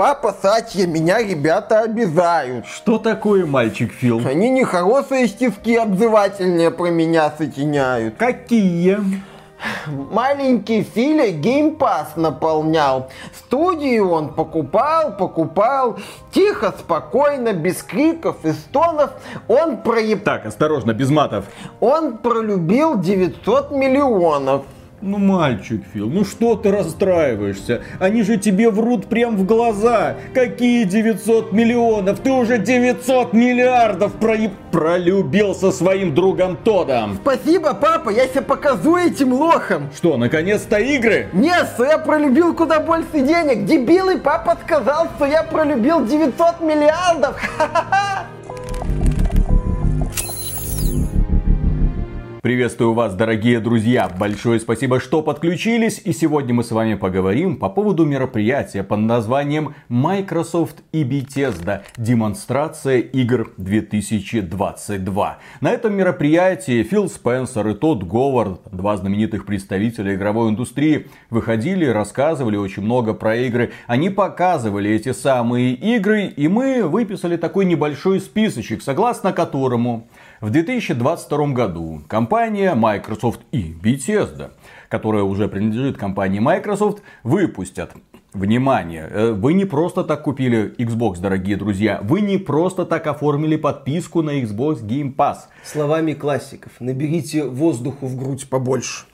папа, Сатья, меня ребята обязают. Что такое мальчик Фил? Они нехорошие стишки обзывательные про меня сочиняют. Какие? Маленький Филя геймпас наполнял. Студию он покупал, покупал. Тихо, спокойно, без криков и стонов. Он проеб... Так, осторожно, без матов. Он пролюбил 900 миллионов. Ну, мальчик Фил, ну что ты расстраиваешься? Они же тебе врут прям в глаза. Какие 900 миллионов? Ты уже 900 миллиардов про... пролюбил со своим другом Тодом. Спасибо, папа, я себя покажу этим лохом. Что, наконец-то игры? Нет, что я пролюбил куда больше денег. Дебилый папа сказал, что я пролюбил 900 миллиардов. Ха-ха-ха. Приветствую вас, дорогие друзья! Большое спасибо, что подключились. И сегодня мы с вами поговорим по поводу мероприятия под названием Microsoft и Bethesda. Демонстрация игр 2022. На этом мероприятии Фил Спенсер и Тодд Говард, два знаменитых представителя игровой индустрии, выходили, рассказывали очень много про игры. Они показывали эти самые игры, и мы выписали такой небольшой списочек, согласно которому в 2022 году компания Microsoft и Bethesda, которая уже принадлежит компании Microsoft, выпустят Внимание, э, вы не просто так купили Xbox, дорогие друзья. Вы не просто так оформили подписку на Xbox Game Pass. Словами классиков, наберите воздуху в грудь побольше.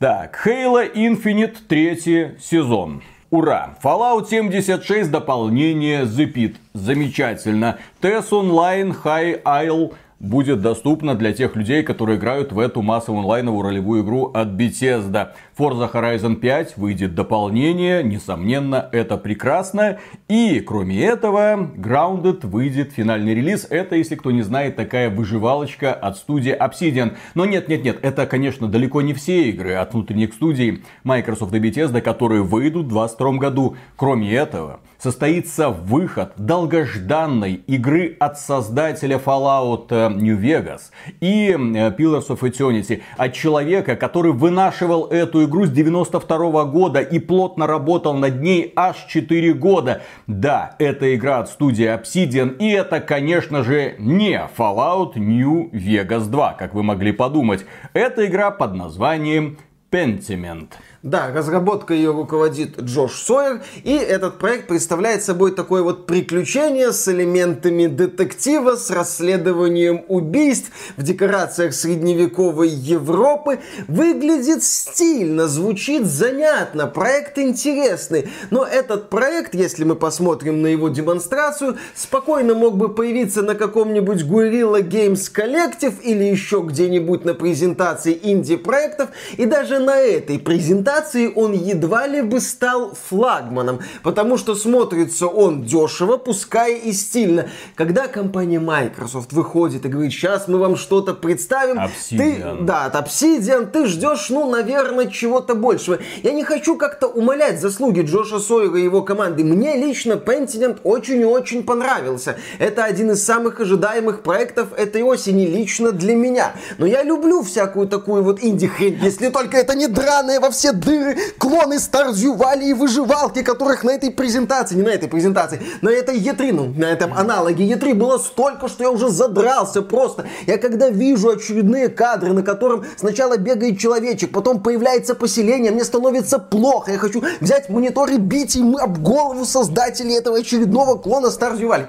Так, Halo Infinite третий сезон. Ура! Fallout 76 дополнение The Pit. Замечательно. TES Online High Isle будет доступна для тех людей, которые играют в эту массовую онлайновую ролевую игру от Bethesda. Forza Horizon 5 выйдет дополнение, несомненно, это прекрасно. И, кроме этого, Grounded выйдет финальный релиз. Это, если кто не знает, такая выживалочка от студии Obsidian. Но нет, нет, нет, это, конечно, далеко не все игры от внутренних студий Microsoft и Bethesda, которые выйдут в 2022 году. Кроме этого, состоится выход долгожданной игры от создателя Fallout э, New Vegas и э, Pillars of Eternity. От человека, который вынашивал эту игру с 92 года и плотно работал над ней аж 4 года. Да, это игра от студии Obsidian и это, конечно же, не Fallout New Vegas 2, как вы могли подумать. Это игра под названием Pentiment. Да, разработка ее руководит Джош Сойер, и этот проект представляет собой такое вот приключение с элементами детектива, с расследованием убийств в декорациях средневековой Европы. Выглядит стильно, звучит занятно, проект интересный. Но этот проект, если мы посмотрим на его демонстрацию, спокойно мог бы появиться на каком-нибудь Guerrilla Games Collective или еще где-нибудь на презентации инди-проектов. И даже на этой презентации презентации он едва ли бы стал флагманом, потому что смотрится он дешево, пускай и стильно. Когда компания Microsoft выходит и говорит, сейчас мы вам что-то представим, Obsidian. ты, да, от Obsidian, ты ждешь, ну, наверное, чего-то большего. Я не хочу как-то умалять заслуги Джоша Сойера и его команды. Мне лично Pentiment очень и очень понравился. Это один из самых ожидаемых проектов этой осени лично для меня. Но я люблю всякую такую вот инди-хрень, если только это не драная во все дыры, клоны Старзю, Вали и выживалки, которых на этой презентации, не на этой презентации, на этой E3, ну, на этом аналоге E3 было столько, что я уже задрался просто. Я когда вижу очередные кадры, на котором сначала бегает человечек, потом появляется поселение, мне становится плохо. Я хочу взять монитор и бить им об голову создателей этого очередного клона Старзю Вали.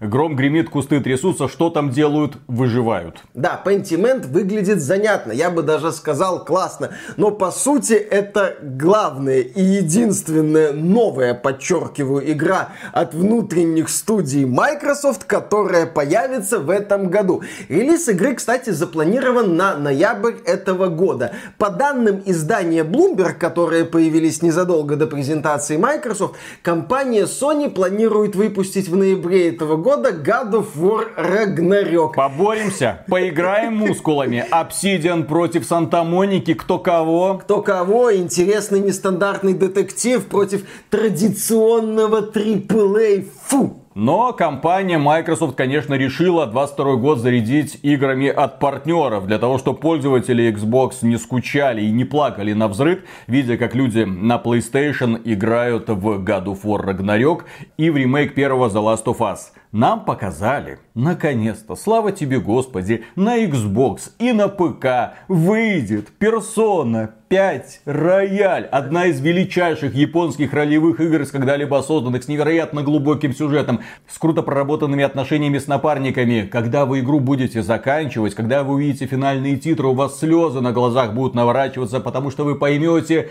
Гром гремит, кусты трясутся, что там делают? Выживают. Да, Pentiment выглядит занятно, я бы даже сказал классно, но по сути это главная и единственная новая, подчеркиваю, игра от внутренних студий Microsoft, которая появится в этом году. Релиз игры, кстати, запланирован на ноябрь этого года. По данным издания Bloomberg, которые появились незадолго до презентации Microsoft, компания Sony планирует выпустить в ноябре этого года года God of War Ragnarok. Поборемся, поиграем мускулами. Obsidian против Санта-Моники, кто кого? Кто кого, интересный нестандартный детектив против традиционного AAA. Фу! Но компания Microsoft, конечно, решила 22 год зарядить играми от партнеров, для того, чтобы пользователи Xbox не скучали и не плакали на взрыв, видя, как люди на PlayStation играют в God of War Ragnarok и в ремейк первого The Last of Us. Нам показали, наконец-то, слава тебе Господи, на Xbox и на ПК выйдет Persona 5 Рояль. Одна из величайших японских ролевых игр, когда-либо созданных, с невероятно глубоким сюжетом, с круто проработанными отношениями с напарниками. Когда вы игру будете заканчивать, когда вы увидите финальные титры, у вас слезы на глазах будут наворачиваться, потому что вы поймете,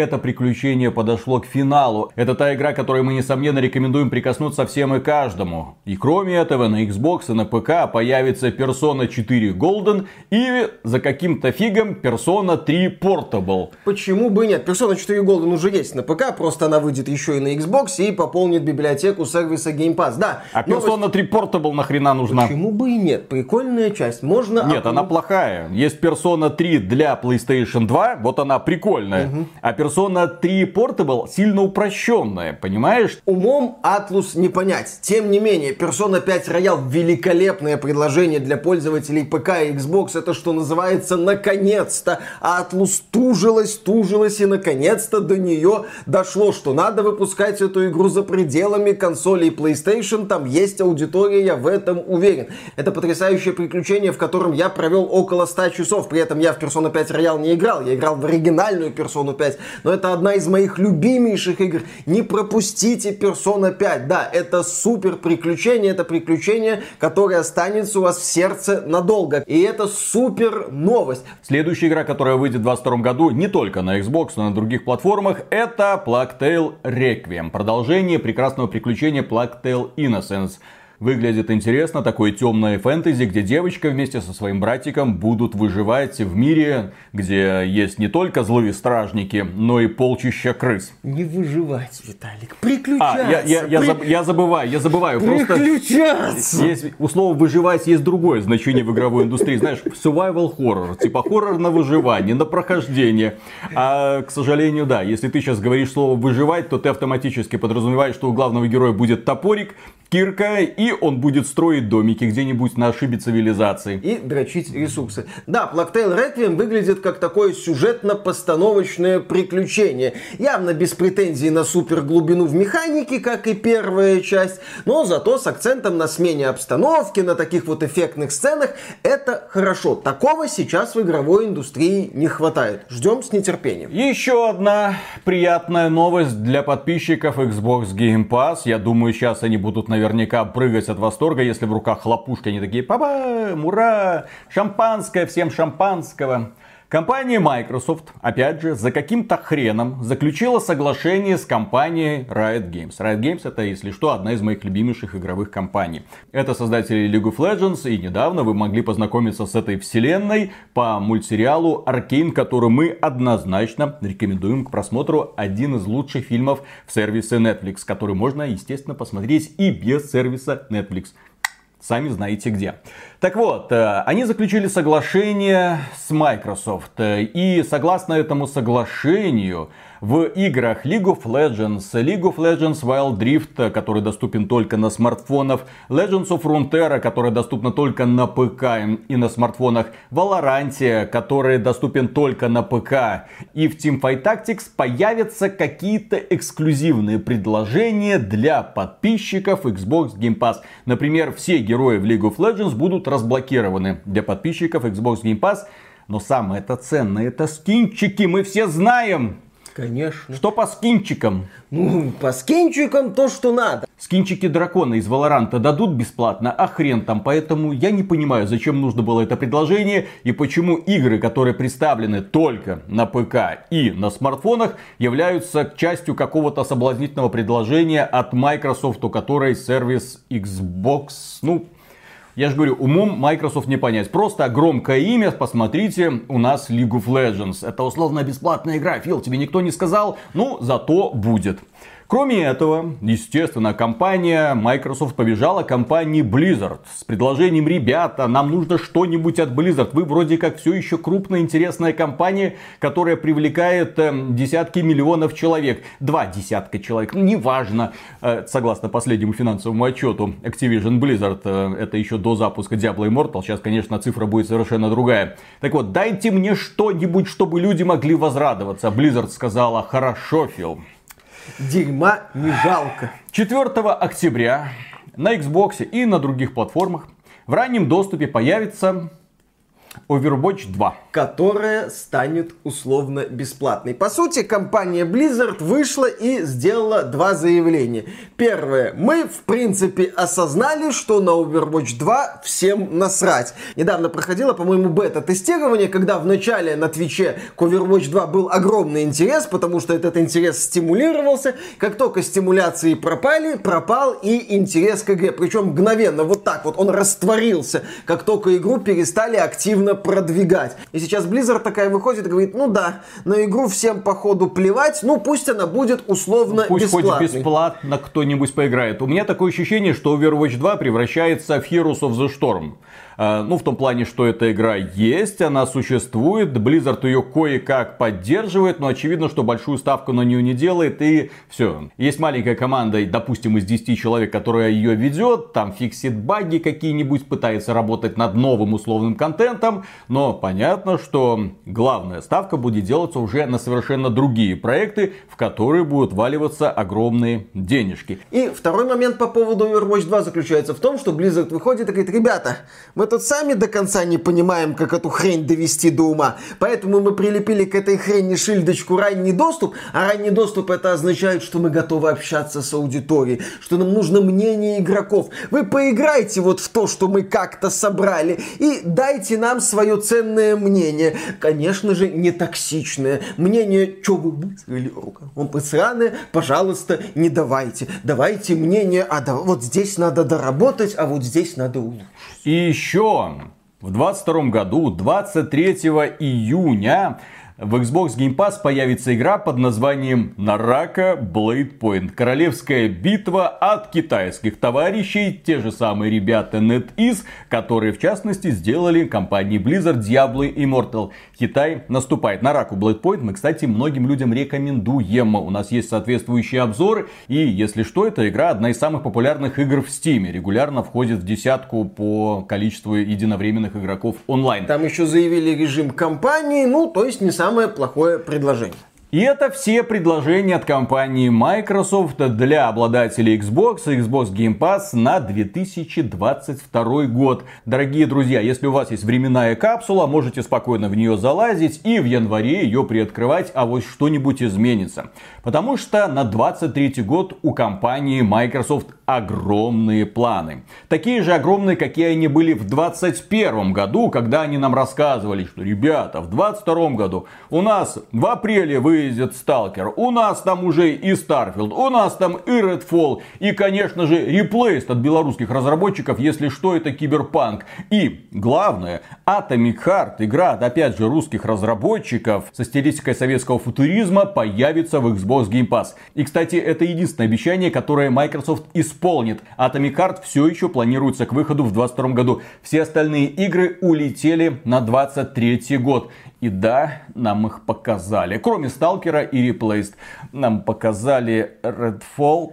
это приключение подошло к финалу. Это та игра, которой мы, несомненно, рекомендуем прикоснуться всем и каждому. И кроме этого, на Xbox и на ПК появится Persona 4 Golden и за каким-то фигом Persona 3 Portable. Почему бы нет? Persona 4 Golden уже есть на ПК, просто она выйдет еще и на Xbox и пополнит библиотеку сервиса Game Pass. Да. А Persona новость... 3 Portable нахрена нужна? Почему бы и нет? Прикольная часть. Можно... Нет, она плохая. Есть Persona 3 для PlayStation 2, вот она прикольная. Угу. А Persona 3 Portable сильно упрощенная, понимаешь? Умом Atlus не понять. Тем не менее, Persona 5 Royal великолепное предложение для пользователей ПК и Xbox. Это что называется, наконец-то Atlus тужилась, тужилась и наконец-то до нее дошло, что надо выпускать эту игру за пределами консолей PlayStation. Там есть аудитория, я в этом уверен. Это потрясающее приключение, в котором я провел около 100 часов. При этом я в Persona 5 Royal не играл. Я играл в оригинальную Persona 5 но это одна из моих любимейших игр. Не пропустите Persona 5. Да, это супер приключение, это приключение, которое останется у вас в сердце надолго. И это супер новость. Следующая игра, которая выйдет в 2022 году не только на Xbox, но и на других платформах, это Plague Tale Requiem. Продолжение прекрасного приключения Plague Tale Innocence. Выглядит интересно, такое темное фэнтези, где девочка вместе со своим братиком будут выживать в мире, где есть не только злые стражники, но и полчища крыс. Не выживать, Виталик, приключаться. А, я, я, я, заб, я забываю, я забываю. Приключаться. Просто есть, у слова выживать есть другое значение в игровой индустрии. Знаешь, survival horror, типа хоррор на выживание, на прохождение. А, к сожалению, да, если ты сейчас говоришь слово выживать, то ты автоматически подразумеваешь, что у главного героя будет топорик, кирка и и он будет строить домики где-нибудь на ошибе цивилизации. И дрочить ресурсы. Да, Плактейл Requiem выглядит как такое сюжетно-постановочное приключение. Явно без претензий на супер глубину в механике, как и первая часть, но зато с акцентом на смене обстановки, на таких вот эффектных сценах. Это хорошо. Такого сейчас в игровой индустрии не хватает. Ждем с нетерпением. Еще одна приятная новость для подписчиков Xbox Game Pass. Я думаю, сейчас они будут наверняка прыгать прыгать от восторга, если в руках хлопушки, они такие, папа, ура, шампанское, всем шампанского. Компания Microsoft, опять же, за каким-то хреном заключила соглашение с компанией Riot Games. Riot Games это, если что, одна из моих любимейших игровых компаний. Это создатели League of Legends, и недавно вы могли познакомиться с этой вселенной по мультсериалу Arkane, который мы однозначно рекомендуем к просмотру. Один из лучших фильмов в сервисе Netflix, который можно, естественно, посмотреть и без сервиса Netflix. Сами знаете где. Так вот, э, они заключили соглашение с Microsoft. Э, и согласно этому соглашению, в играх League of Legends, League of Legends Wild Rift, который доступен только на смартфонах, Legends of Runeterra, который доступна только на ПК и на смартфонах, Valorant, который доступен только на ПК, и в Teamfight Tactics появятся какие-то эксклюзивные предложения для подписчиков Xbox Game Pass. Например, все герои в League of Legends будут разблокированы для подписчиков Xbox Game Pass. Но самое это ценное, это скинчики, мы все знаем. Конечно. Что по скинчикам? Ну, по скинчикам то, что надо. Скинчики дракона из Валоранта дадут бесплатно, а хрен там. Поэтому я не понимаю, зачем нужно было это предложение и почему игры, которые представлены только на ПК и на смартфонах, являются частью какого-то соблазнительного предложения от Microsoft, у которой сервис Xbox, ну, я же говорю, умом Microsoft не понять. Просто громкое имя, посмотрите, у нас League of Legends. Это условно бесплатная игра. Фил, тебе никто не сказал, ну, зато будет. Кроме этого, естественно, компания Microsoft побежала компании Blizzard с предложением, ребята, нам нужно что-нибудь от Blizzard. Вы вроде как все еще крупная интересная компания, которая привлекает э, десятки миллионов человек. Два десятка человек, ну неважно. Э, согласно последнему финансовому отчету Activision Blizzard, э, это еще до запуска Diablo Immortal. Сейчас, конечно, цифра будет совершенно другая. Так вот, дайте мне что-нибудь, чтобы люди могли возрадоваться. Blizzard сказала, хорошо, Фил. Дерьма не жалко. 4 октября на Xbox и на других платформах в раннем доступе появится Overwatch 2. Которая станет условно бесплатной. По сути, компания Blizzard вышла и сделала два заявления. Первое. Мы, в принципе, осознали, что на Overwatch 2 всем насрать. Недавно проходило, по-моему, бета-тестирование, когда в начале на Твиче к Overwatch 2 был огромный интерес, потому что этот интерес стимулировался. Как только стимуляции пропали, пропал и интерес к игре. Причем мгновенно, вот так вот, он растворился, как только игру перестали активно продвигать. И сейчас Blizzard такая выходит и говорит, ну да, на игру всем походу плевать, ну пусть она будет условно Пусть бесплатной. хоть бесплатно кто-нибудь поиграет. У меня такое ощущение, что Overwatch 2 превращается в Heroes of the Storm. А, ну, в том плане, что эта игра есть, она существует, Blizzard ее кое-как поддерживает, но очевидно, что большую ставку на нее не делает, и все. Есть маленькая команда, допустим, из 10 человек, которая ее ведет, там фиксит баги какие-нибудь, пытается работать над новым условным контентом, но понятно, что главная ставка будет делаться уже на совершенно другие проекты, в которые будут валиваться огромные денежки. И второй момент по поводу Overwatch 2 заключается в том, что Blizzard выходит и говорит, ребята, мы тут сами до конца не понимаем, как эту хрень довести до ума, поэтому мы прилепили к этой хрени шильдочку ранний доступ, а ранний доступ это означает, что мы готовы общаться с аудиторией, что нам нужно мнение игроков. Вы поиграйте вот в то, что мы как-то собрали, и дайте нам свое ценное мнение. Конечно же, не токсичное. Мнение, что вы мыслили, он посраное, пожалуйста, не давайте. Давайте мнение, а да, вот здесь надо доработать, а вот здесь надо улучшить. И еще в 22 году, 23 июня, в Xbox Game Pass появится игра под названием Naraka Blade Point. Королевская битва от китайских товарищей. Те же самые ребята NetEase, которые в частности сделали компании Blizzard Diablo Immortal. Китай наступает. Naraka Blade Point мы, кстати, многим людям рекомендуем. У нас есть соответствующие обзоры. И, если что, эта игра одна из самых популярных игр в Steam. Регулярно входит в десятку по количеству единовременных игроков онлайн. Там еще заявили режим кампании, ну, то есть не сам самое плохое предложение. И это все предложения от компании Microsoft для обладателей Xbox и Xbox Game Pass на 2022 год. Дорогие друзья, если у вас есть временная капсула, можете спокойно в нее залазить и в январе ее приоткрывать, а вот что-нибудь изменится. Потому что на 2023 год у компании Microsoft огромные планы. Такие же огромные, какие они были в 2021 году, когда они нам рассказывали, что ребята, в 2022 году у нас в апреле выйдет Сталкер, у нас там уже и Starfield, у нас там и Redfall, и, конечно же, Replaced от белорусских разработчиков, если что, это Киберпанк. И, главное, Atomic Heart, игра опять же, русских разработчиков со стилистикой советского футуризма, появится в Xbox Game Pass. И, кстати, это единственное обещание, которое Microsoft исполнит. Atomic Heart все еще планируется к выходу в 2022 году. Все остальные игры улетели на 2023 год. И да, нам их показали. Кроме Сталкера и Replaced. Нам показали Redfall.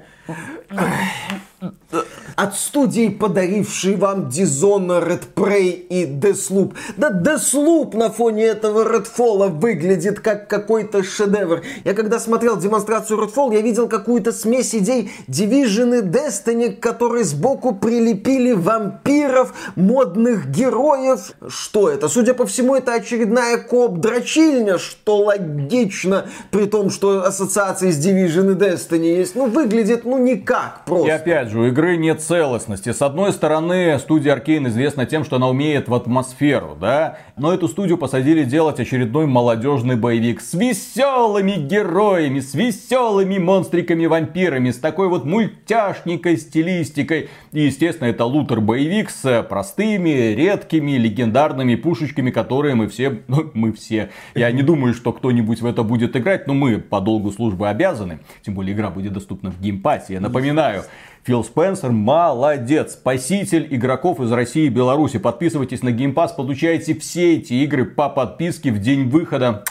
От студии, подарившей вам Dishonored, Prey и Deathloop. Да Deathloop на фоне этого Redfall выглядит как какой-то шедевр. Я когда смотрел демонстрацию Redfall, я видел какую-то смесь идей Division и Destiny, которые сбоку прилепили вампиров, модных героев. Что это? Судя по всему, это очередная коп-дрочильня, что логично, при том, что ассоциации с Division и Destiny есть. Ну, выглядит, ну, никак просто. И опять же, у игры нет целостности. С одной стороны, студия Arkane известна тем, что она умеет в атмосферу, да? Но эту студию посадили делать очередной молодежный боевик с веселыми героями, с веселыми монстриками-вампирами, с такой вот мультяшникой стилистикой. И, естественно, это лутер-боевик с простыми, редкими, легендарными пушечками, которые мы все, ну, мы все. Я не думаю, что кто-нибудь в это будет играть, но мы по долгу службы обязаны. Тем более игра будет доступна в Game Pass е. Я напоминаю, Фил Спенсер молодец, спаситель игроков из России и Беларуси. Подписывайтесь на Game Pass, получаете все эти игры по подписке в день выхода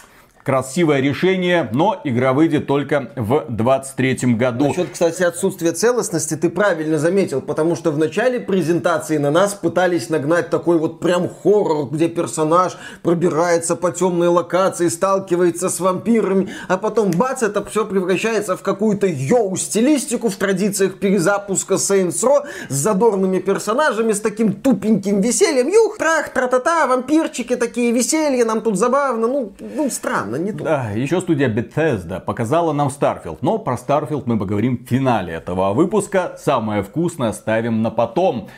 красивое решение, но игра выйдет только в 23 году. Насчет, кстати, отсутствия целостности ты правильно заметил, потому что в начале презентации на нас пытались нагнать такой вот прям хоррор, где персонаж пробирается по темной локации, сталкивается с вампирами, а потом бац, это все превращается в какую-то йоу-стилистику в традициях перезапуска Saints Row с задорными персонажами, с таким тупеньким весельем. Юх, трах, тра-та-та, вампирчики такие, веселье, нам тут забавно, ну, ну странно совершенно не то. Да, еще студия Bethesda показала нам Starfield. Но про Starfield мы поговорим в финале этого выпуска. Самое вкусное оставим на потом.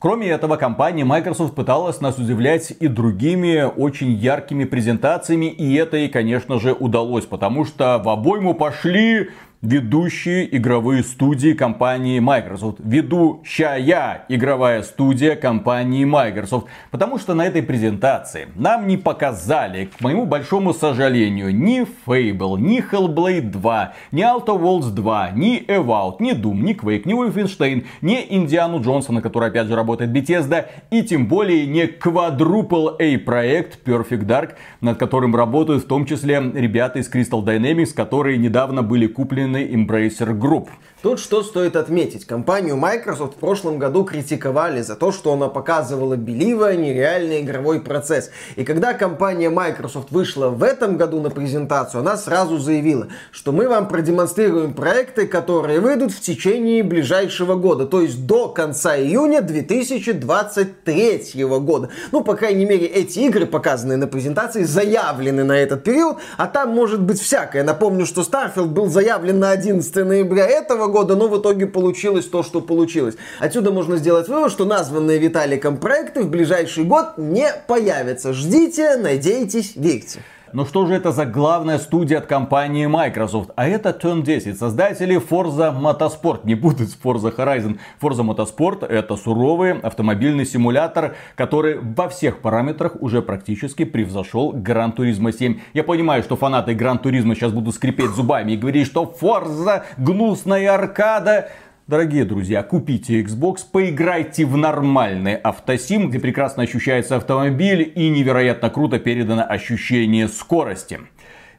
Кроме этого, компания Microsoft пыталась нас удивлять и другими очень яркими презентациями, и это ей, конечно же, удалось, потому что в обойму пошли ведущие игровые студии компании Microsoft. Ведущая игровая студия компании Microsoft. Потому что на этой презентации нам не показали, к моему большому сожалению, ни Fable, ни Hellblade 2, ни Outer Worlds 2, ни Evout, ни Doom, ни Quake, ни Wolfenstein, ни Индиану Джонсона, который опять же работает Bethesda, и тем более не Quadruple A проект Perfect Dark, над которым работают в том числе ребята из Crystal Dynamics, которые недавно были куплены Embracer Group. Тут что стоит отметить. Компанию Microsoft в прошлом году критиковали за то, что она показывала беливо нереальный игровой процесс. И когда компания Microsoft вышла в этом году на презентацию, она сразу заявила, что мы вам продемонстрируем проекты, которые выйдут в течение ближайшего года, то есть до конца июня 2023 года. Ну, по крайней мере, эти игры, показанные на презентации, заявлены на этот период, а там может быть всякое. Напомню, что Starfield был заявлен на 11 ноября этого года, но в итоге получилось то, что получилось. Отсюда можно сделать вывод, что названные Виталиком проекты в ближайший год не появятся. Ждите, надейтесь, верьте. Но что же это за главная студия от компании Microsoft? А это Turn 10, создатели Forza Motorsport. Не с Forza Horizon. Forza Motorsport это суровый автомобильный симулятор, который во всех параметрах уже практически превзошел Gran Turismo 7. Я понимаю, что фанаты Gran Turismo сейчас будут скрипеть зубами и говорить, что Forza гнусная аркада. Дорогие друзья, купите Xbox, поиграйте в нормальный автосим, где прекрасно ощущается автомобиль и невероятно круто передано ощущение скорости.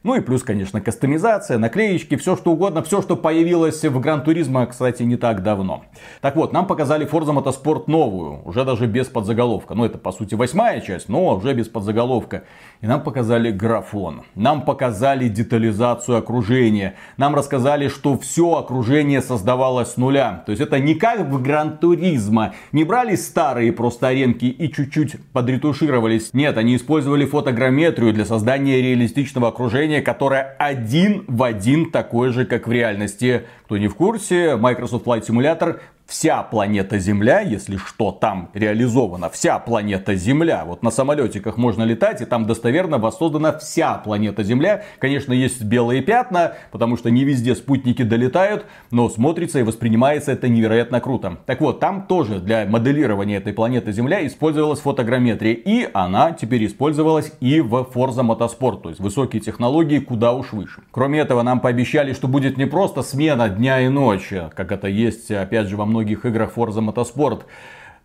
Ну и плюс, конечно, кастомизация, наклеечки, все что угодно, все, что появилось в Гран Туризма, кстати, не так давно. Так вот, нам показали Forza Motorsport новую, уже даже без подзаголовка. Ну, это, по сути, восьмая часть, но уже без подзаголовка. И нам показали графон, нам показали детализацию окружения, нам рассказали, что все окружение создавалось с нуля. То есть это не как в Гран Туризма. Не брали старые просто аренки и чуть-чуть подретушировались. Нет, они использовали фотограмметрию для создания реалистичного окружения, которое один в один такое же, как в реальности. Кто не в курсе, Microsoft Flight Simulator вся планета Земля, если что там реализовано, вся планета Земля. Вот на самолетиках можно летать, и там достоверно воссоздана вся планета Земля. Конечно, есть белые пятна, потому что не везде спутники долетают, но смотрится и воспринимается это невероятно круто. Так вот, там тоже для моделирования этой планеты Земля использовалась фотограмметрия, и она теперь использовалась и в Forza Motorsport, то есть высокие технологии куда уж выше. Кроме этого, нам пообещали, что будет не просто смена дня и ночи, как это есть, опять же, во многих многих играх Forza Motorsport.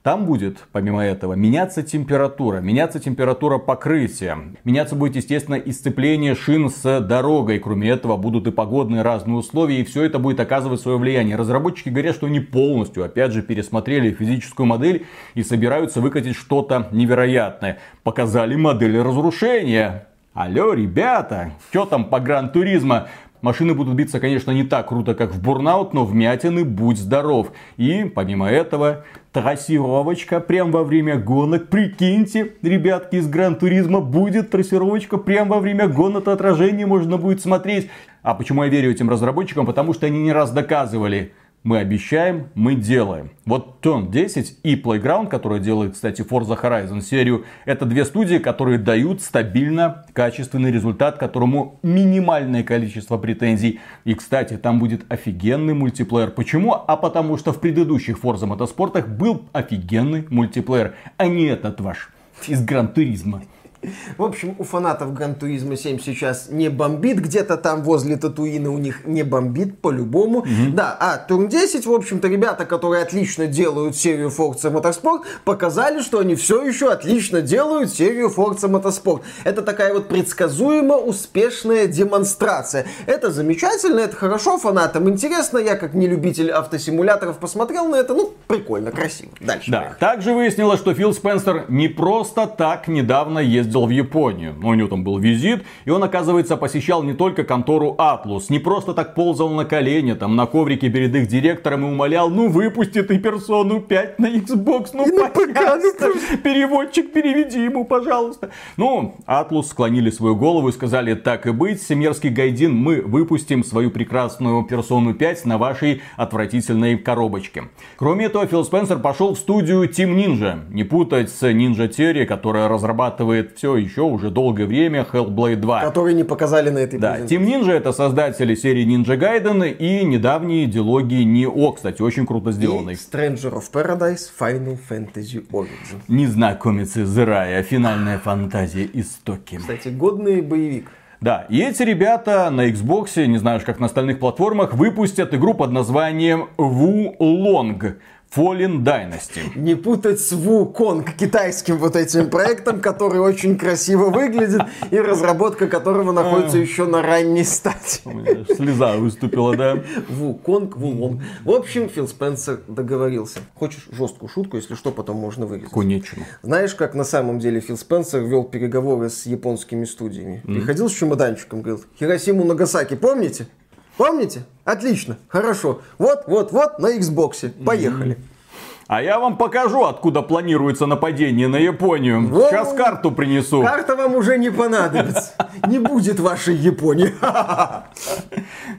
Там будет, помимо этого, меняться температура, меняться температура покрытия, меняться будет, естественно, и сцепление шин с дорогой. Кроме этого, будут и погодные разные условия, и все это будет оказывать свое влияние. Разработчики говорят, что они полностью, опять же, пересмотрели физическую модель и собираются выкатить что-то невероятное. Показали модель разрушения. Алло, ребята, что там по Гран-туризма? Машины будут биться, конечно, не так круто, как в Бурнаут, но вмятины будь здоров. И, помимо этого, трассировочка прямо во время гонок. Прикиньте, ребятки из Гран Туризма, будет трассировочка прямо во время гонок. Отражение можно будет смотреть. А почему я верю этим разработчикам? Потому что они не раз доказывали, мы обещаем, мы делаем. Вот Turn 10 и Playground, который делает, кстати, Forza Horizon серию, это две студии, которые дают стабильно качественный результат, которому минимальное количество претензий. И, кстати, там будет офигенный мультиплеер. Почему? А потому что в предыдущих Forza мотоспортах был офигенный мультиплеер, а не этот ваш из Гран-туризма. В общем, у фанатов Гран Туризма 7 сейчас не бомбит, где-то там возле Татуина у них не бомбит по-любому. Угу. Да, а Турн 10, в общем-то, ребята, которые отлично делают серию Forza Motorsport, показали, что они все еще отлично делают серию Forza Motorsport. Это такая вот предсказуемо успешная демонстрация. Это замечательно, это хорошо, фанатам интересно. Я, как не любитель автосимуляторов, посмотрел на это. Ну, прикольно, красиво. Дальше. Да. Поехали. Также выяснилось, что Фил Спенсер не просто так недавно ездил ездил в Японию. У него там был визит, и он, оказывается, посещал не только контору Atlus. Не просто так ползал на колени, там, на коврике перед их директором и умолял, ну выпусти ты персону 5 на Xbox, ну пожалуйста, переводчик переведи ему, пожалуйста. Ну, Atlus склонили свою голову и сказали, так и быть, Семерский Гайдин, мы выпустим свою прекрасную персону 5 на вашей отвратительной коробочке. Кроме этого, Фил Спенсер пошел в студию Team Ninja. Не путать с Ninja Theory, которая разрабатывает все еще уже долгое время Hellblade 2. Который не показали на этой Да, Team Ninja это создатели серии Ninja Gaiden и недавние дилогии Nioh, кстати, очень круто сделанный. И Stranger of Paradise Final Fantasy Origin. Незнакомец из рая, финальная фантазия истоки. Кстати, годный боевик. Да, и эти ребята на Xbox, не знаю, как на остальных платформах, выпустят игру под названием Wu Long. Fallen Dynasty. Не путать с Wukong, китайским вот этим проектом, который очень красиво выглядит, и разработка которого находится еще на ранней стадии. Слеза выступила, да? Wukong, Wulong. В общем, Фил Спенсер договорился. Хочешь жесткую шутку, если что, потом можно вырезать. Конечно. Знаешь, как на самом деле Фил Спенсер вел переговоры с японскими студиями? Приходил с чемоданчиком, говорил, Хиросиму Нагасаки, помните? Помните? Отлично, хорошо. Вот, вот, вот на Xbox. Поехали. А я вам покажу, откуда планируется нападение на Японию. Вот, Сейчас карту принесу. Карта вам уже не понадобится. Не будет вашей Японии.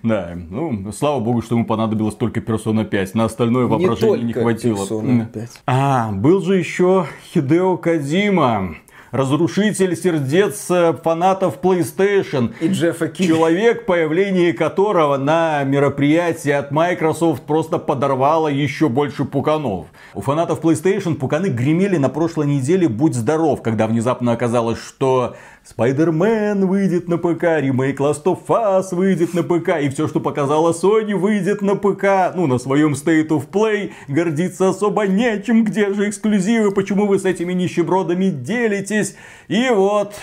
Да, ну, слава богу, что ему понадобилось только Persona 5. На остальное воображение не, хватило. Persona 5. А, был же еще Хидео Кадима разрушитель сердец э, фанатов PlayStation. И Джеффа Ки. Человек, появление которого на мероприятии от Microsoft просто подорвало еще больше пуканов. У фанатов PlayStation пуканы гремели на прошлой неделе «Будь здоров», когда внезапно оказалось, что Спайдермен выйдет на ПК, ремейк Last of Us выйдет на ПК, и все, что показала Sony, выйдет на ПК. Ну, на своем State of Play гордиться особо нечем. Где же эксклюзивы? Почему вы с этими нищебродами делитесь? И вот,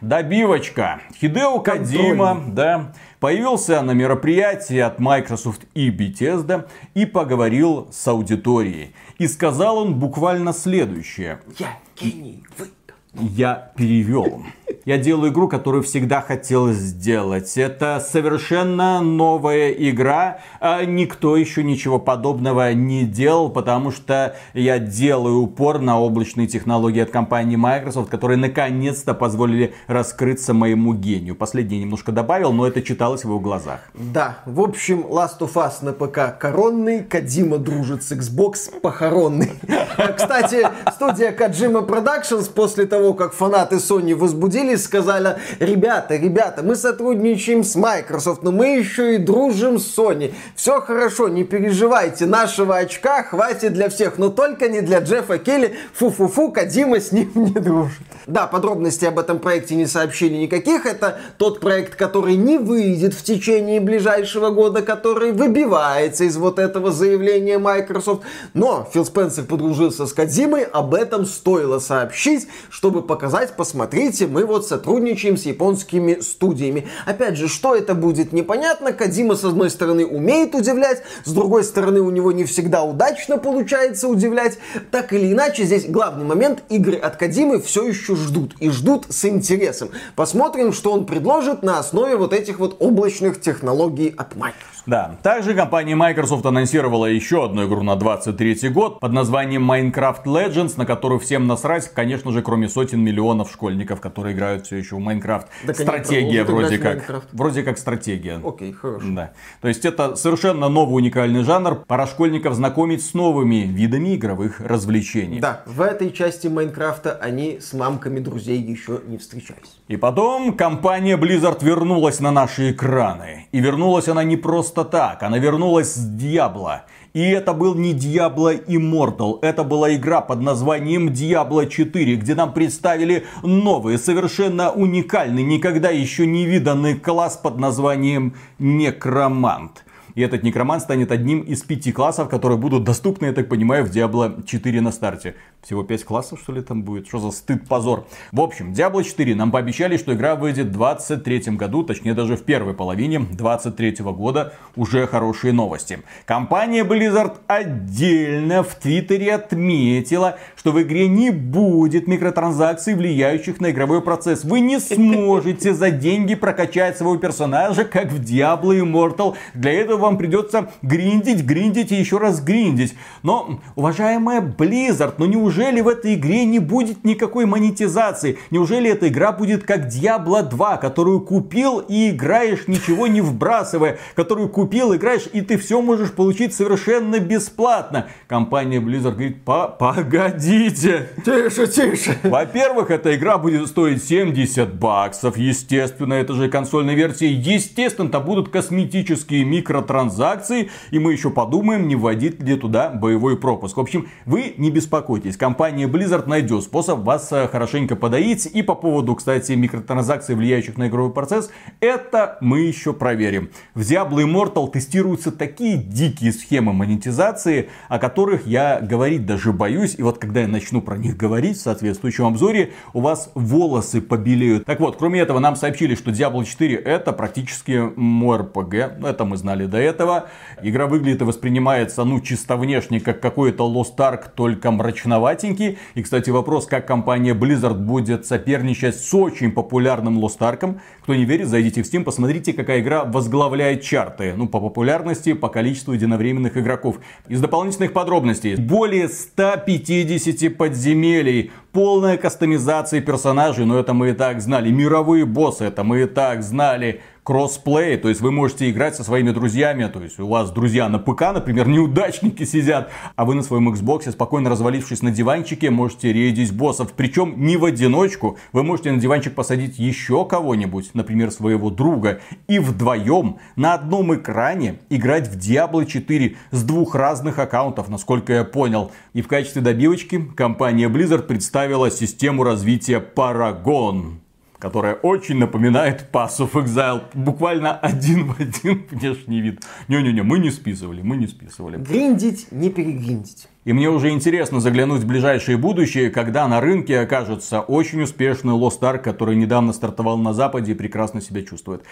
добивочка. Хидео Кадима, да, появился на мероприятии от Microsoft и Bethesda и поговорил с аудиторией. И сказал он буквально следующее. Я гений, вы я перевел. Я делаю игру, которую всегда хотел сделать. Это совершенно новая игра. А никто еще ничего подобного не делал, потому что я делаю упор на облачные технологии от компании Microsoft, которые наконец-то позволили раскрыться моему гению. Последнее немножко добавил, но это читалось в его глазах. Да, в общем, Last of Us на ПК коронный, Кадима дружит с Xbox похоронный. Кстати, студия Kojima Productions после того, как фанаты Sony возбудили и сказали, ребята, ребята, мы сотрудничаем с Microsoft, но мы еще и дружим с Sony. Все хорошо, не переживайте, нашего очка хватит для всех, но только не для Джеффа Келли. Фу-фу-фу, Кадима с ним не дружит. Да, подробностей об этом проекте не сообщили никаких. Это тот проект, который не выйдет в течение ближайшего года, который выбивается из вот этого заявления Microsoft. Но Фил Спенсер подружился с Кадзимой, об этом стоило сообщить, чтобы показать, посмотрите, мы вот сотрудничаем с японскими студиями. Опять же, что это будет, непонятно. Кадима, с одной стороны, умеет удивлять, с другой стороны, у него не всегда удачно получается удивлять. Так или иначе, здесь главный момент, игры от Кадимы все еще ждут. И ждут с интересом. Посмотрим, что он предложит на основе вот этих вот облачных технологий от Microsoft. Да, также компания Microsoft анонсировала еще одну игру на 23 год под названием Minecraft Legends, на которую всем насрать, конечно же, кроме сотен миллионов школьников, которые играют все еще в Майнкрафт. Так стратегия вроде как. Вроде как стратегия. Окей, хорошо. Да. То есть это совершенно новый уникальный жанр. Пора школьников знакомить с новыми видами игровых развлечений. Да, в этой части Майнкрафта они с мамками друзей еще не встречались. И потом компания Blizzard вернулась на наши экраны. И вернулась она не просто так, она вернулась с Диабло. И это был не Diablo Immortal, это была игра под названием Diablo 4, где нам представили новый, совершенно уникальный, никогда еще не виданный класс под названием Некромант. И этот некромант станет одним из пяти классов, которые будут доступны, я так понимаю, в Diablo 4 на старте. Всего 5 классов, что ли, там будет? Что за стыд, позор? В общем, Diablo 4 нам пообещали, что игра выйдет в 23 году, точнее даже в первой половине 23 года. Уже хорошие новости. Компания Blizzard отдельно в Твиттере отметила, что в игре не будет микротранзакций, влияющих на игровой процесс. Вы не сможете за деньги прокачать своего персонажа, как в Diablo Immortal. Для этого вам придется гриндить, гриндить и еще раз гриндить. Но, уважаемая Blizzard, ну неужели в этой игре не будет никакой монетизации? Неужели эта игра будет как Diablo 2, которую купил и играешь, ничего не вбрасывая, которую купил, играешь, и ты все можешь получить совершенно бесплатно? Компания Blizzard говорит, погодите. Тише, тише. Во-первых, эта игра будет стоить 70 баксов, естественно, это же консольная версия. Естественно, там будут косметические микротранзакции, и мы еще подумаем, не вводить ли туда боевой пропуск. В общем, вы не беспокойтесь компания Blizzard найдет способ вас э, хорошенько подоить. И по поводу, кстати, микротранзакций, влияющих на игровой процесс, это мы еще проверим. В Diablo Immortal тестируются такие дикие схемы монетизации, о которых я говорить даже боюсь. И вот когда я начну про них говорить в соответствующем обзоре, у вас волосы побелеют. Так вот, кроме этого, нам сообщили, что Diablo 4 это практически RPG. Это мы знали до этого. Игра выглядит и воспринимается, ну, чисто внешне, как какой-то Lost Ark, только мрачноватый слабоватенький. И, кстати, вопрос, как компания Blizzard будет соперничать с очень популярным Lost Ark. Кто не верит, зайдите в Steam, посмотрите, какая игра возглавляет чарты. Ну, по популярности, по количеству единовременных игроков. Из дополнительных подробностей. Более 150 подземелий. Полная кастомизация персонажей, но это мы и так знали. Мировые боссы, это мы и так знали кроссплей, то есть вы можете играть со своими друзьями, то есть у вас друзья на ПК, например, неудачники сидят, а вы на своем Xbox, спокойно развалившись на диванчике, можете рейдить боссов, причем не в одиночку, вы можете на диванчик посадить еще кого-нибудь, например, своего друга, и вдвоем на одном экране играть в Diablo 4 с двух разных аккаунтов, насколько я понял. И в качестве добивочки компания Blizzard представила систему развития Paragon которая очень напоминает Pass of Exile. Буквально один в один внешний вид. Не-не-не, мы не списывали, мы не списывали. Гриндить, не перегриндить. И мне уже интересно заглянуть в ближайшее будущее, когда на рынке окажется очень успешный Lost Ark, который недавно стартовал на Западе и прекрасно себя чувствует.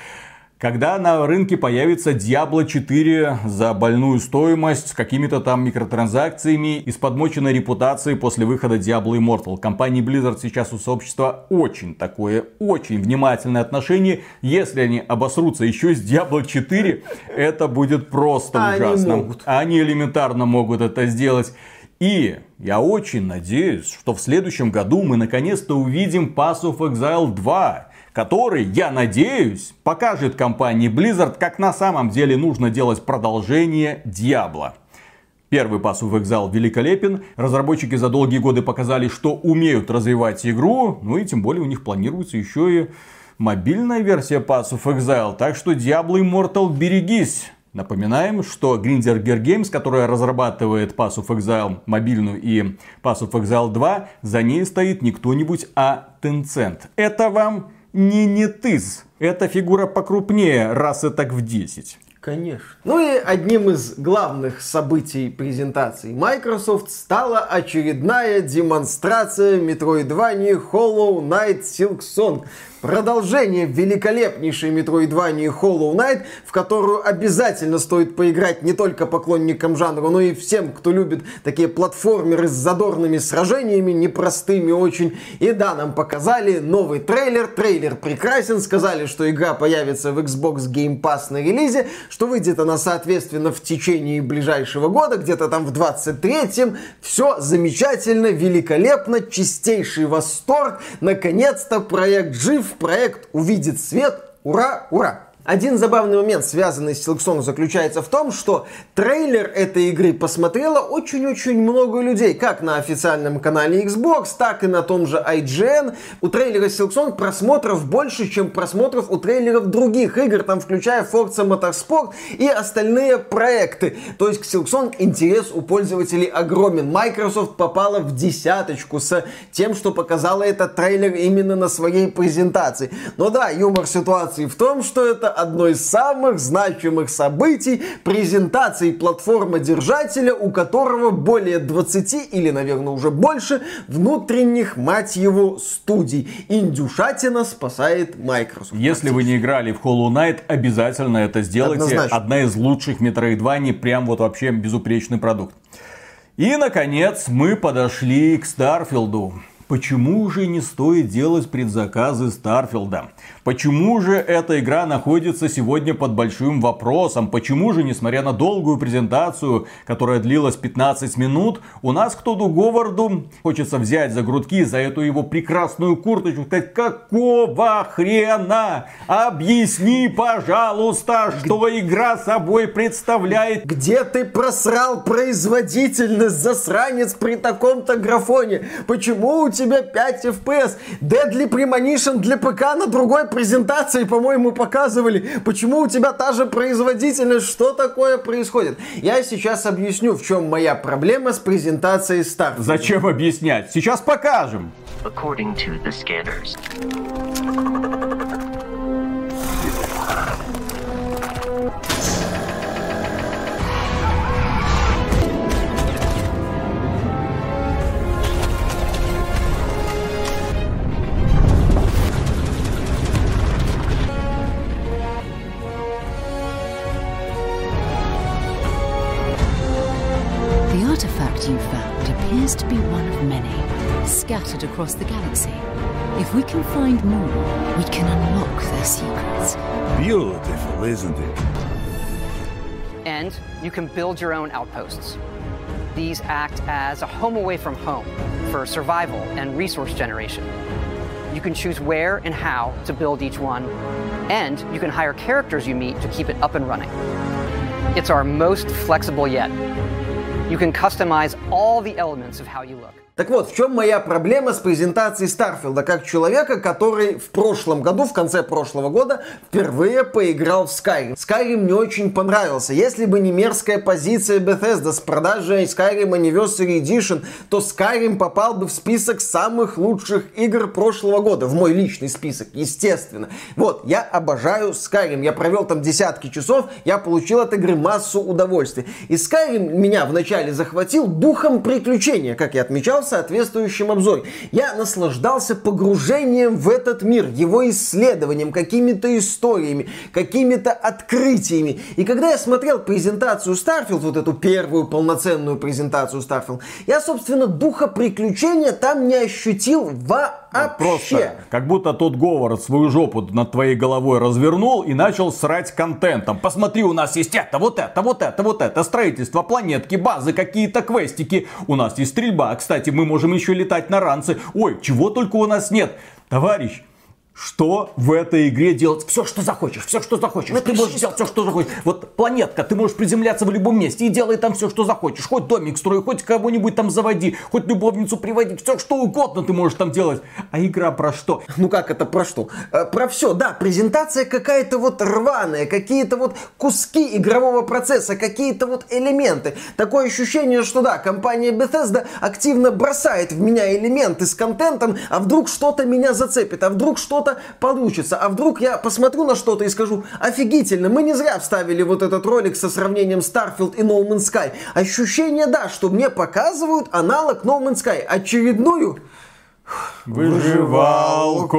Когда на рынке появится Diablo 4 за больную стоимость с какими-то там микротранзакциями и с подмоченной репутацией после выхода Diablo Immortal. Компании Blizzard сейчас у сообщества очень такое, очень внимательное отношение. Если они обосрутся еще с Diablo 4, это будет просто а ужасно. Они, могут. они элементарно могут это сделать. И я очень надеюсь, что в следующем году мы наконец-то увидим Pass of Exile 2 который, я надеюсь, покажет компании Blizzard, как на самом деле нужно делать продолжение Диабло. Первый Pass of Exile великолепен. Разработчики за долгие годы показали, что умеют развивать игру. Ну и тем более у них планируется еще и мобильная версия Pass of Exile. Так что Diablo Immortal берегись. Напоминаем, что Grinder Gear Games, которая разрабатывает Pass of Exile мобильную и Pass of Exile 2, за ней стоит не кто-нибудь, а Tencent. Это вам не нетыз. Это фигура покрупнее, раз и так в 10. Конечно. Ну и одним из главных событий презентации Microsoft стала очередная демонстрация Metroidvania Hollow Knight Silk Song. Продолжение великолепнейшей Metroidvania Hollow Knight, в которую обязательно стоит поиграть не только поклонникам жанра, но и всем, кто любит такие платформеры с задорными сражениями, непростыми очень. И да, нам показали новый трейлер. Трейлер прекрасен. Сказали, что игра появится в Xbox Game Pass на релизе, что выйдет она, соответственно, в течение ближайшего года, где-то там в 23-м. Все замечательно, великолепно, чистейший восторг. Наконец-то проект жив, проект увидит свет. Ура, ура! Один забавный момент, связанный с Silksong, заключается в том, что трейлер этой игры посмотрело очень-очень много людей, как на официальном канале Xbox, так и на том же IGN. У трейлера Silksong просмотров больше, чем просмотров у трейлеров других игр, там включая Forza Motorsport и остальные проекты. То есть к Silksong интерес у пользователей огромен. Microsoft попала в десяточку с тем, что показала этот трейлер именно на своей презентации. Но да, юмор ситуации в том, что это одно из самых значимых событий презентации платформы-держателя, у которого более 20 или, наверное, уже больше внутренних, мать его, студий. Индюшатина спасает Microsoft. Если вы не играли в Hollow Knight, обязательно это сделайте. Однозначно. Одна из лучших Metroidvania, прям вот вообще безупречный продукт. И, наконец, мы подошли к Старфилду. Почему же не стоит делать предзаказы Старфилда? Почему же эта игра находится сегодня под большим вопросом? Почему же, несмотря на долгую презентацию, которая длилась 15 минут, у нас к Тоду Говарду хочется взять за грудки за эту его прекрасную курточку, сказать, какого хрена? Объясни, пожалуйста, что игра собой представляет. Где ты просрал производительность, засранец, при таком-то графоне? Почему у тебя 5 FPS? Deadly Premonition для ПК на другой презентации, по-моему, показывали, почему у тебя та же производительность, что такое происходит. Я сейчас объясню, в чем моя проблема с презентацией Star. Зачем объяснять? Сейчас покажем. According to the scanners. Scattered across the galaxy. If we can find more, we can unlock their secrets. Beautiful, isn't it? And you can build your own outposts. These act as a home away from home for survival and resource generation. You can choose where and how to build each one, and you can hire characters you meet to keep it up and running. It's our most flexible yet, You can customize all the elements of how you look. Так вот, в чем моя проблема с презентацией Старфилда, как человека, который в прошлом году, в конце прошлого года, впервые поиграл в Skyrim. Skyrim мне очень понравился. Если бы не мерзкая позиция Bethesda с продажей Skyrim Anniversary Edition, то Skyrim попал бы в список самых лучших игр прошлого года, в мой личный список, естественно. Вот, я обожаю Skyrim, я провел там десятки часов, я получил от игры массу удовольствия. И Skyrim меня вначале захватил духом приключения, как я отмечал соответствующем обзоре. Я наслаждался погружением в этот мир, его исследованием, какими-то историями, какими-то открытиями. И когда я смотрел презентацию Starfield, вот эту первую полноценную презентацию Starfield, я, собственно, духа приключения там не ощутил вообще. Просто как будто тот Говард свою жопу над твоей головой развернул и начал срать контентом. Посмотри, у нас есть это, вот это, вот это, вот это, строительство планетки, базы, какие-то квестики. У нас есть стрельба. Кстати, мы можем еще летать на ранце. Ой, чего только у нас нет. Товарищ, что в этой игре делать все, что захочешь, все, что захочешь. Ну, ты можешь делать все, что захочешь. Вот планетка, ты можешь приземляться в любом месте и делай там все, что захочешь. Хоть домик строй, хоть кого-нибудь там заводи, хоть любовницу приводи, все, что угодно ты можешь там делать. А игра про что? Ну как это про что? Э, про все, да, презентация какая-то вот рваная, какие-то вот куски игрового процесса, какие-то вот элементы. Такое ощущение, что да, компания Bethesda активно бросает в меня элементы с контентом, а вдруг что-то меня зацепит, а вдруг что-то что-то получится. А вдруг я посмотрю на что-то и скажу, офигительно, мы не зря вставили вот этот ролик со сравнением Starfield и No Man's Sky. Ощущение, да, что мне показывают аналог No Man's Sky. Очередную выживалку.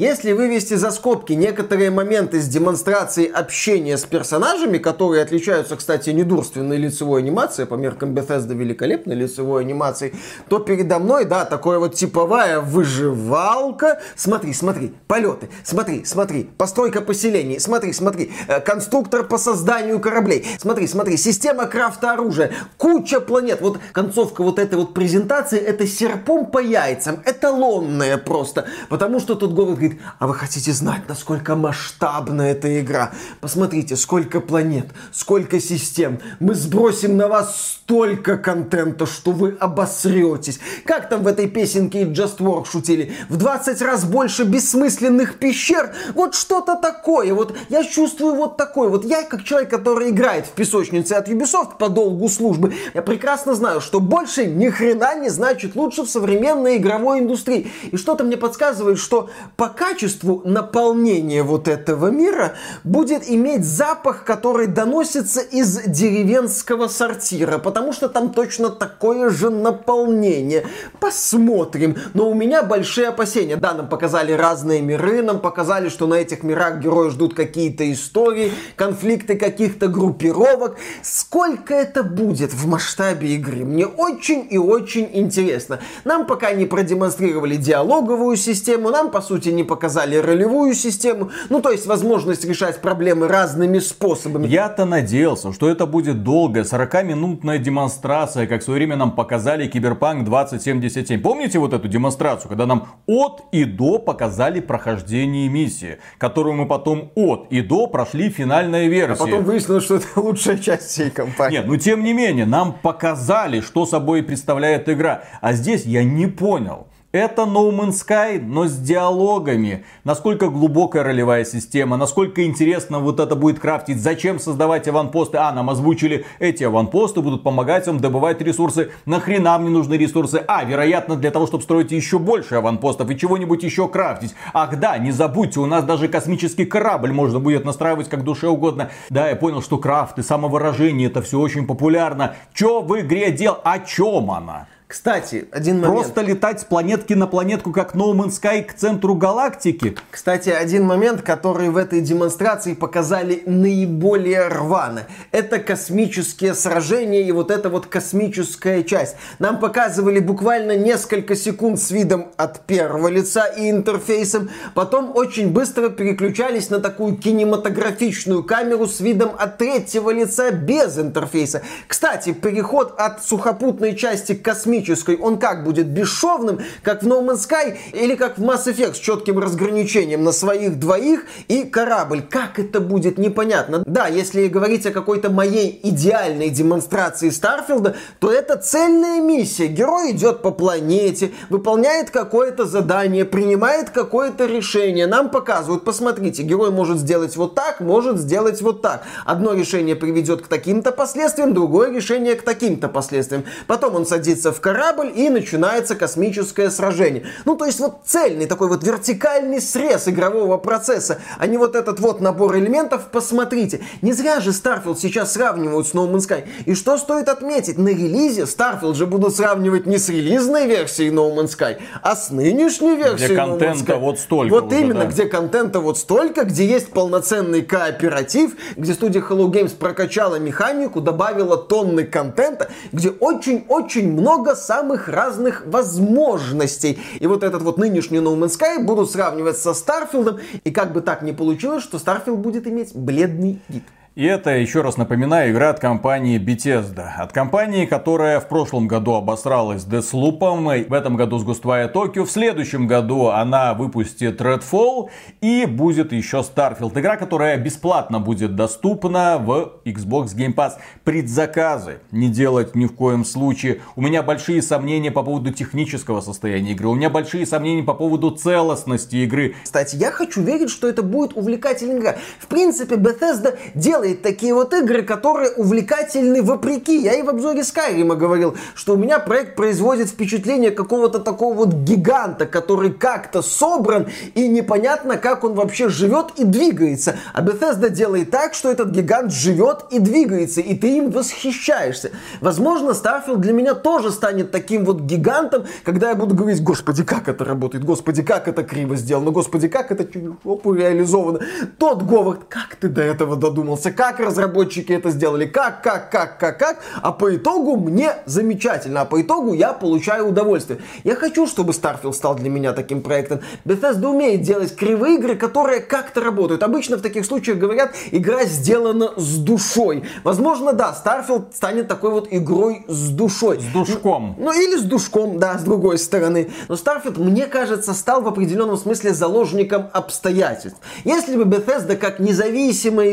Если вывести за скобки некоторые моменты с демонстрацией общения с персонажами, которые отличаются, кстати, недурственной лицевой анимацией, по меркам Bethesda великолепной лицевой анимацией, то передо мной, да, такое вот типовая выживалка. Смотри, смотри, полеты, смотри, смотри, постройка поселений, смотри, смотри, э, конструктор по созданию кораблей, смотри, смотри, система крафта оружия, куча планет. Вот концовка вот этой вот презентации, это серпом по яйцам, эталонная просто, потому что тут город говорит, а вы хотите знать, насколько масштабна эта игра? Посмотрите, сколько планет, сколько систем. Мы сбросим на вас столько контента, что вы обосретесь. Как там в этой песенке Just Work шутили? В 20 раз больше бессмысленных пещер. Вот что-то такое. Вот я чувствую вот такое. Вот я, как человек, который играет в песочнице от Ubisoft по долгу службы, я прекрасно знаю, что больше ни хрена не значит лучше в современной игровой индустрии. И что-то мне подсказывает, что пока качеству наполнения вот этого мира будет иметь запах, который доносится из деревенского сортира, потому что там точно такое же наполнение. Посмотрим. Но у меня большие опасения. Да, нам показали разные миры, нам показали, что на этих мирах герои ждут какие-то истории, конфликты каких-то группировок. Сколько это будет в масштабе игры? Мне очень и очень интересно. Нам пока не продемонстрировали диалоговую систему, нам, по сути, не показали ролевую систему, ну то есть возможность решать проблемы разными способами. Я-то надеялся, что это будет долгая 40-минутная демонстрация, как в свое время нам показали Киберпанк 2077. Помните вот эту демонстрацию, когда нам от и до показали прохождение миссии, которую мы потом от и до прошли финальная версия. А потом выяснилось, что это лучшая часть всей компании. Нет, ну тем не менее, нам показали, что собой представляет игра. А здесь я не понял. Это No Man's Sky, но с диалогами. Насколько глубокая ролевая система, насколько интересно вот это будет крафтить, зачем создавать аванпосты. А, нам озвучили, эти аванпосты будут помогать вам добывать ресурсы. Нахрена мне нужны ресурсы? А, вероятно, для того, чтобы строить еще больше аванпостов и чего-нибудь еще крафтить. Ах да, не забудьте, у нас даже космический корабль можно будет настраивать как душе угодно. Да, я понял, что крафт и самовыражение это все очень популярно. Че в игре дел? О чем она? Кстати, один момент. Просто летать с планетки на планетку, как No Man's Sky, к центру галактики. Кстати, один момент, который в этой демонстрации показали наиболее рвано. Это космические сражения и вот эта вот космическая часть. Нам показывали буквально несколько секунд с видом от первого лица и интерфейсом. Потом очень быстро переключались на такую кинематографичную камеру с видом от третьего лица без интерфейса. Кстати, переход от сухопутной части к космической космической, он как будет бесшовным, как в No Man's Sky или как в Mass Effect с четким разграничением на своих двоих и корабль. Как это будет, непонятно. Да, если говорить о какой-то моей идеальной демонстрации Старфилда, то это цельная миссия. Герой идет по планете, выполняет какое-то задание, принимает какое-то решение. Нам показывают, посмотрите, герой может сделать вот так, может сделать вот так. Одно решение приведет к таким-то последствиям, другое решение к таким-то последствиям. Потом он садится в корабль и начинается космическое сражение. Ну, то есть вот цельный такой вот вертикальный срез игрового процесса, а не вот этот вот набор элементов. Посмотрите, не зря же Starfield сейчас сравнивают с No Man's Sky. И что стоит отметить, на релизе Starfield же будут сравнивать не с релизной версией No Man's Sky, а с нынешней версией Где No Man's контента Sky. вот столько Вот уже, именно, да. где контента вот столько, где есть полноценный кооператив, где студия Hello Games прокачала механику, добавила тонны контента, где очень-очень много самых разных возможностей. И вот этот вот нынешний No Man's Sky будут сравнивать со Старфилдом, и как бы так ни получилось, что Starfield будет иметь бледный вид. И это, еще раз напоминаю, игра от компании Bethesda. От компании, которая в прошлом году обосралась Deathloop, в этом году с Ghostwire Tokyo, в следующем году она выпустит Redfall и будет еще Starfield. Игра, которая бесплатно будет доступна в Xbox Game Pass. Предзаказы не делать ни в коем случае. У меня большие сомнения по поводу технического состояния игры. У меня большие сомнения по поводу целостности игры. Кстати, я хочу верить, что это будет увлекательная игра. В принципе, Bethesda делает делает такие вот игры, которые увлекательны вопреки. Я и в обзоре Скайрима говорил, что у меня проект производит впечатление какого-то такого вот гиганта, который как-то собран и непонятно, как он вообще живет и двигается. А Bethesda делает так, что этот гигант живет и двигается, и ты им восхищаешься. Возможно, Starfield для меня тоже станет таким вот гигантом, когда я буду говорить, господи, как это работает, господи, как это криво сделано, господи, как это опу, реализовано. Тот Говард, как ты до этого додумался, как разработчики это сделали, как, как, как, как, как, а по итогу мне замечательно, а по итогу я получаю удовольствие. Я хочу, чтобы Starfield стал для меня таким проектом. Bethesda умеет делать кривые игры, которые как-то работают. Обычно в таких случаях говорят, игра сделана с душой. Возможно, да, Starfield станет такой вот игрой с душой. С душком. Ну, или с душком, да, с другой стороны. Но Starfield, мне кажется, стал в определенном смысле заложником обстоятельств. Если бы Bethesda как независимое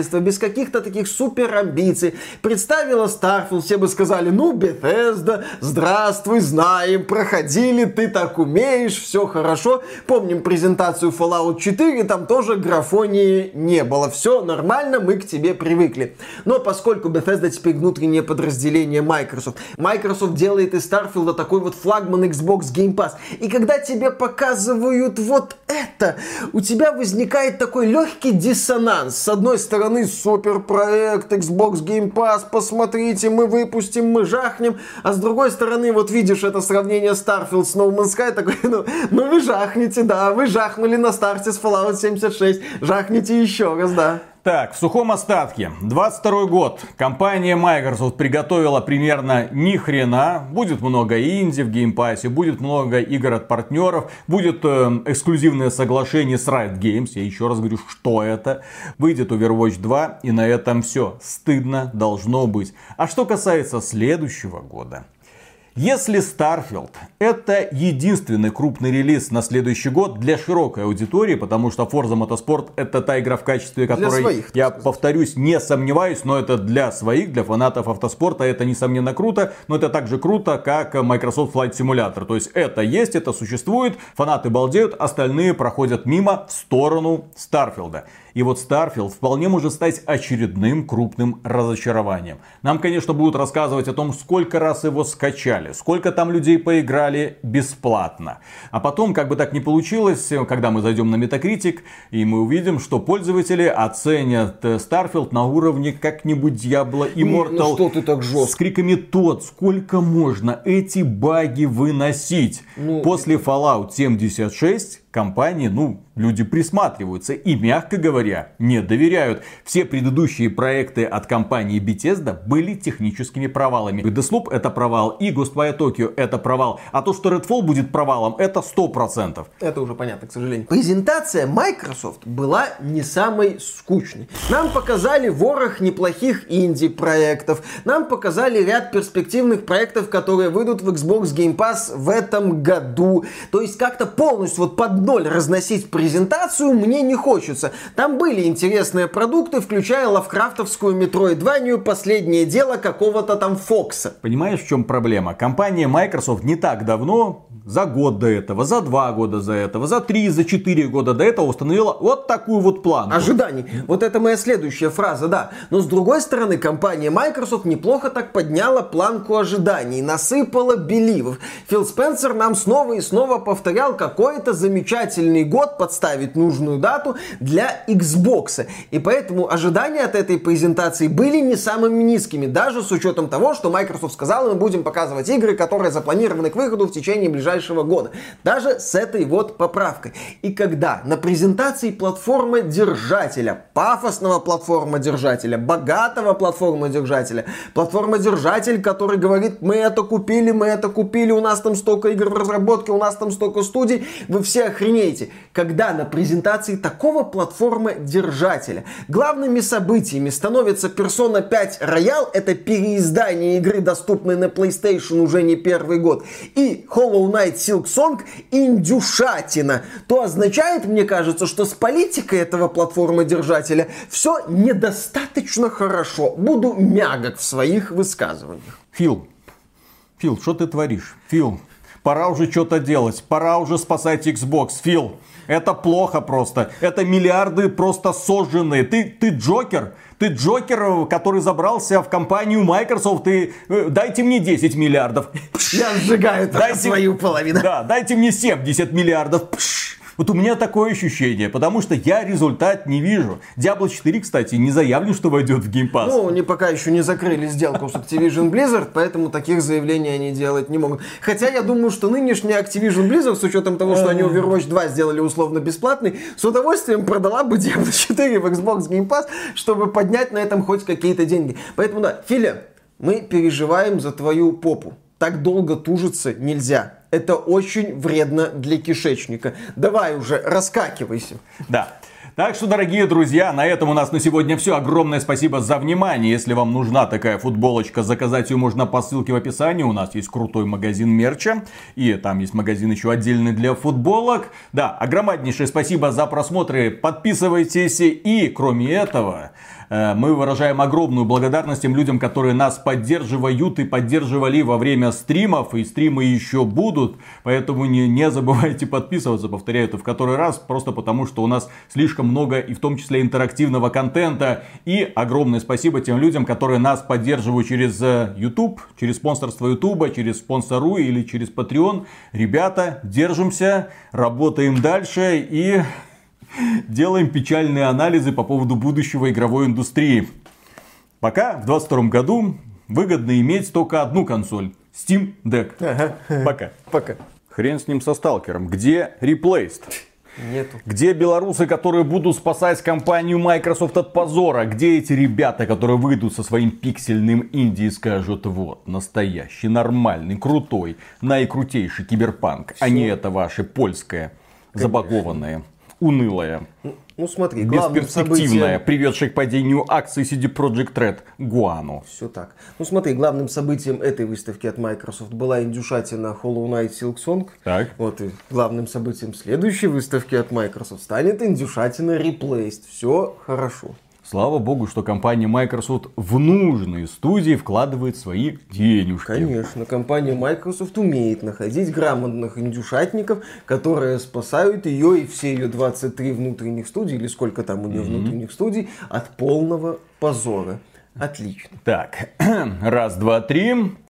издательство, без каких-то таких супер амбиций, представила Starfield, все бы сказали, ну, Bethesda, здравствуй, знаем, проходили, ты так умеешь, все хорошо. Помним презентацию Fallout 4, там тоже графонии не было. Все нормально, мы к тебе привыкли. Но поскольку Bethesda теперь внутреннее подразделение Microsoft, Microsoft делает из Starfield такой вот флагман Xbox Game Pass. И когда тебе показывают вот это, у тебя возникает такой легкий диссонанс. С одной стороны, супер проект Xbox Game Pass, посмотрите, мы выпустим, мы жахнем. А с другой стороны, вот видишь это сравнение Starfield с No Man's Sky, такой, ну, ну вы жахнете, да, вы жахнули на старте с Fallout 76, жахните еще раз, да. Так, в сухом остатке. 22 год. Компания Microsoft приготовила примерно ни хрена. Будет много инди в Game Pass е, будет много игр от партнеров, будет э, эксклюзивное соглашение с Riot Games. Я еще раз говорю, что это. Выйдет Overwatch 2 и на этом все. Стыдно должно быть. А что касается следующего года. Если Starfield это единственный крупный релиз на следующий год для широкой аудитории, потому что Forza Motorsport это та игра в качестве которой, своих, я сказать. повторюсь, не сомневаюсь, но это для своих, для фанатов автоспорта, это несомненно круто, но это также круто, как Microsoft Flight Simulator. То есть это есть, это существует, фанаты балдеют, остальные проходят мимо в сторону Старфилда. И вот Starfield вполне может стать очередным крупным разочарованием. Нам, конечно, будут рассказывать о том, сколько раз его скачали, сколько там людей поиграли бесплатно. А потом, как бы так ни получилось, когда мы зайдем на Metacritic, и мы увидим, что пользователи оценят Starfield на уровне как-нибудь Diablo Immortal. Ну, что ты так жестко? С криками тот, сколько можно эти баги выносить. Ну... После Fallout 76 компании, ну, люди присматриваются и, мягко говоря, не доверяют. Все предыдущие проекты от компании Bethesda были техническими провалами. Deathloop это провал, и Ghostwire Tokyo это провал. А то, что Redfall будет провалом, это 100%. Это уже понятно, к сожалению. Презентация Microsoft была не самой скучной. Нам показали ворох неплохих инди-проектов. Нам показали ряд перспективных проектов, которые выйдут в Xbox Game Pass в этом году. То есть как-то полностью вот под ноль разносить презентацию мне не хочется. Там были интересные продукты, включая лавкрафтовскую метроидванию «Последнее дело» какого-то там Фокса. Понимаешь, в чем проблема? Компания Microsoft не так давно за год до этого, за два года за этого, за три, за четыре года до этого установила вот такую вот планку. Ожиданий. Вот это моя следующая фраза, да. Но с другой стороны, компания Microsoft неплохо так подняла планку ожиданий, насыпала беливов. Фил Спенсер нам снова и снова повторял, какой это замечательный год подставить нужную дату для Xbox. И поэтому ожидания от этой презентации были не самыми низкими, даже с учетом того, что Microsoft сказала, мы будем показывать игры, которые запланированы к выходу в течение ближайших ближайшего года. Даже с этой вот поправкой. И когда на презентации платформы держателя, пафосного платформа держателя, богатого платформа держателя, платформа держатель, который говорит, мы это купили, мы это купили, у нас там столько игр в разработке, у нас там столько студий, вы все охренеете. Когда на презентации такого платформы держателя главными событиями становится Persona 5 Royal, это переиздание игры, доступной на PlayStation уже не первый год, и Hollow Knight Night Silk Song индюшатина, то означает, мне кажется, что с политикой этого платформодержателя все недостаточно хорошо. Буду мягок в своих высказываниях. Фил, Фил, что ты творишь? Фил, Пора уже что-то делать. Пора уже спасать Xbox. Фил, это плохо просто. Это миллиарды просто сожженные. Ты, ты Джокер. Ты Джокер, который забрался в компанию Microsoft и э, дайте мне 10 миллиардов. Я сжигаю Дайте- свою половину. Да, дайте мне 70 миллиардов. Пш. Вот у меня такое ощущение, потому что я результат не вижу. Diablo 4, кстати, не заявлен, что войдет в Game Pass. Ну, они пока еще не закрыли сделку с Activision Blizzard, поэтому таких заявлений они делать не могут. Хотя я думаю, что нынешняя Activision Blizzard, с учетом того, что они Overwatch 2 сделали условно бесплатный, с удовольствием продала бы Diablo 4 в Xbox Game Pass, чтобы поднять на этом хоть какие-то деньги. Поэтому да, Филя, мы переживаем за твою попу. Так долго тужиться нельзя. Это очень вредно для кишечника. Давай уже, раскакивайся. Да. Так что, дорогие друзья, на этом у нас на сегодня все. Огромное спасибо за внимание. Если вам нужна такая футболочка, заказать ее можно по ссылке в описании. У нас есть крутой магазин мерча. И там есть магазин еще отдельный для футболок. Да, огромнейшее спасибо за просмотры. Подписывайтесь. И, кроме этого, мы выражаем огромную благодарность тем людям, которые нас поддерживают и поддерживали во время стримов. И стримы еще будут. Поэтому не, не забывайте подписываться. Повторяю это в который раз. Просто потому, что у нас слишком много и в том числе интерактивного контента. И огромное спасибо тем людям, которые нас поддерживают через э, YouTube, через спонсорство YouTube, через спонсору или через Patreon. Ребята, держимся, работаем дальше и делаем печальные анализы по поводу будущего игровой индустрии. Пока в 2022 году выгодно иметь только одну консоль. Steam Deck. Пока. Пока. Хрен с ним со сталкером. Где Replaced? Нету. Где белорусы, которые будут спасать компанию Microsoft от позора? Где эти ребята, которые выйдут со своим пиксельным инди и скажут, вот, настоящий, нормальный, крутой, наикрутейший киберпанк, а не это ваше польское, забагованное, унылое, Ну смотри, главным бесперспективное, событием... приведшее к падению акций CD Projekt Red Гуану. Все так. Ну смотри, главным событием этой выставки от Microsoft была индюшатина Hollow Knight Silksong. Так. Вот и главным событием следующей выставки от Microsoft станет индюшатина Replaced. Все хорошо. Слава богу, что компания Microsoft в нужные студии вкладывает свои денежки. Конечно, компания Microsoft умеет находить грамотных индюшатников, которые спасают ее и все ее 23 внутренних студий, или сколько там у нее внутренних студий, от полного позора. Отлично. Так, раз, два, три.